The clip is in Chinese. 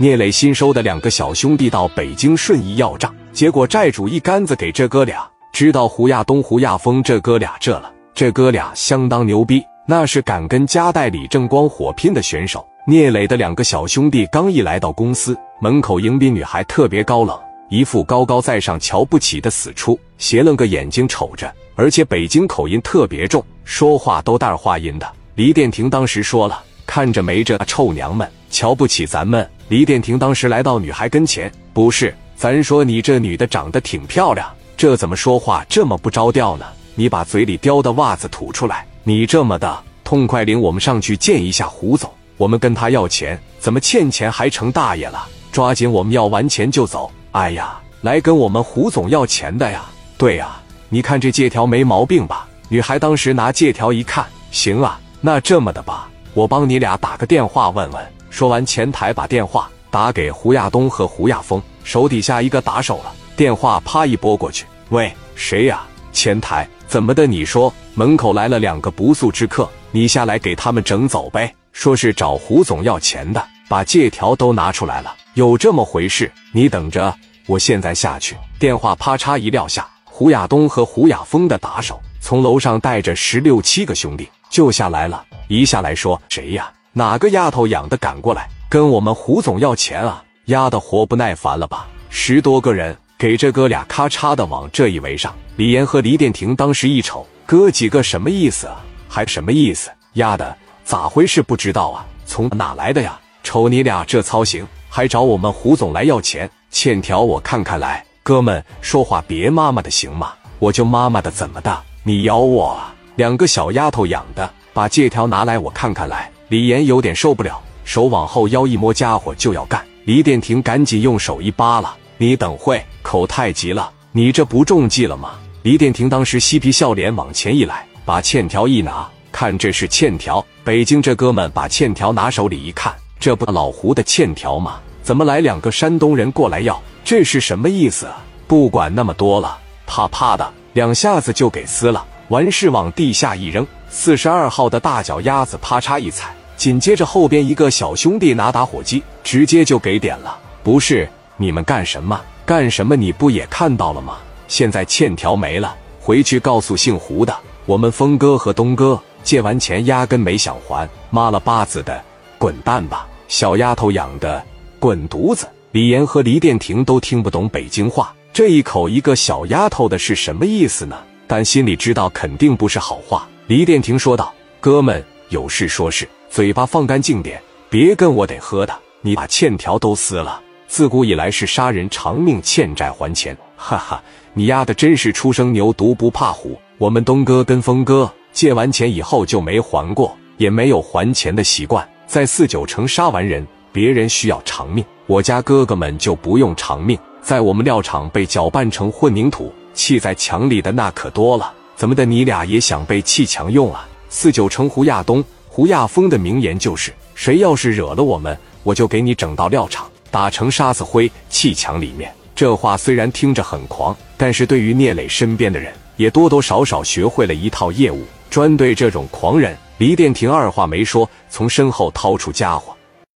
聂磊新收的两个小兄弟到北京顺义要账，结果债主一竿子给这哥俩。知道胡亚东、胡亚峰这哥俩这了，这哥俩相当牛逼，那是敢跟夹带李正光火拼的选手。聂磊的两个小兄弟刚一来到公司门口，迎宾女孩特别高冷，一副高高在上、瞧不起的死出，斜楞个眼睛瞅着，而且北京口音特别重，说话都带儿话音的。李殿廷当时说了：“看着没这臭娘们，瞧不起咱们。”李殿廷当时来到女孩跟前：“不是，咱说你这女的长得挺漂亮，这怎么说话这么不着调呢？你把嘴里叼的袜子吐出来！你这么的痛快，领我们上去见一下胡总。我们跟他要钱，怎么欠钱还成大爷了？抓紧我们要完钱就走！哎呀，来跟我们胡总要钱的呀？对呀，你看这借条没毛病吧？女孩当时拿借条一看，行啊，那这么的吧，我帮你俩打个电话问问。”说完，前台把电话打给胡亚东和胡亚峰手底下一个打手了。电话啪一拨过去，喂，谁呀？前台，怎么的？你说门口来了两个不速之客，你下来给他们整走呗。说是找胡总要钱的，把借条都拿出来了。有这么回事？你等着，我现在下去。电话啪嚓一撂下，胡亚东和胡亚峰的打手从楼上带着十六七个兄弟就下来了。一下来说，谁呀？哪个丫头养的赶过来跟我们胡总要钱啊？丫的活不耐烦了吧？十多个人给这哥俩咔嚓的往这一围上。李岩和黎殿廷当时一瞅，哥几个什么意思啊？还什么意思？丫的咋回事？不知道啊？从哪来的呀？瞅你俩这操行，还找我们胡总来要钱？欠条我看看来，哥们说话别妈妈的行吗？我就妈妈的怎么的？你咬我啊？两个小丫头养的，把借条拿来我看看来。李岩有点受不了，手往后腰一摸，家伙就要干。李殿廷赶紧用手一扒拉：“你等会，口太急了，你这不中计了吗？”李殿廷当时嬉皮笑脸往前一来，把欠条一拿，看这是欠条。北京这哥们把欠条拿手里一看，这不老胡的欠条吗？怎么来两个山东人过来要？这是什么意思啊？不管那么多了，啪啪的两下子就给撕了，完事往地下一扔。四十二号的大脚丫子啪嚓一踩。紧接着后边一个小兄弟拿打火机，直接就给点了。不是你们干什么？干什么？你不也看到了吗？现在欠条没了，回去告诉姓胡的，我们峰哥和东哥借完钱压根没想还，妈了巴子的，滚蛋吧！小丫头养的，滚犊子！李岩和黎殿廷都听不懂北京话，这一口一个小丫头的是什么意思呢？但心里知道肯定不是好话。黎殿廷说道：“哥们，有事说事。”嘴巴放干净点，别跟我得喝的。你把欠条都撕了。自古以来是杀人偿命，欠债还钱。哈哈，你丫的真是初生牛犊不怕虎。我们东哥跟峰哥借完钱以后就没还过，也没有还钱的习惯。在四九城杀完人，别人需要偿命，我家哥哥们就不用偿命。在我们料场被搅拌成混凝土，砌在墙里的那可多了。怎么的，你俩也想被砌墙用啊？四九城胡亚东。吴亚峰的名言就是：“谁要是惹了我们，我就给你整到料场，打成沙子灰，砌墙里面。”这话虽然听着很狂，但是对于聂磊身边的人，也多多少少学会了一套业务，专对这种狂人。黎殿廷二话没说，从身后掏出家伙。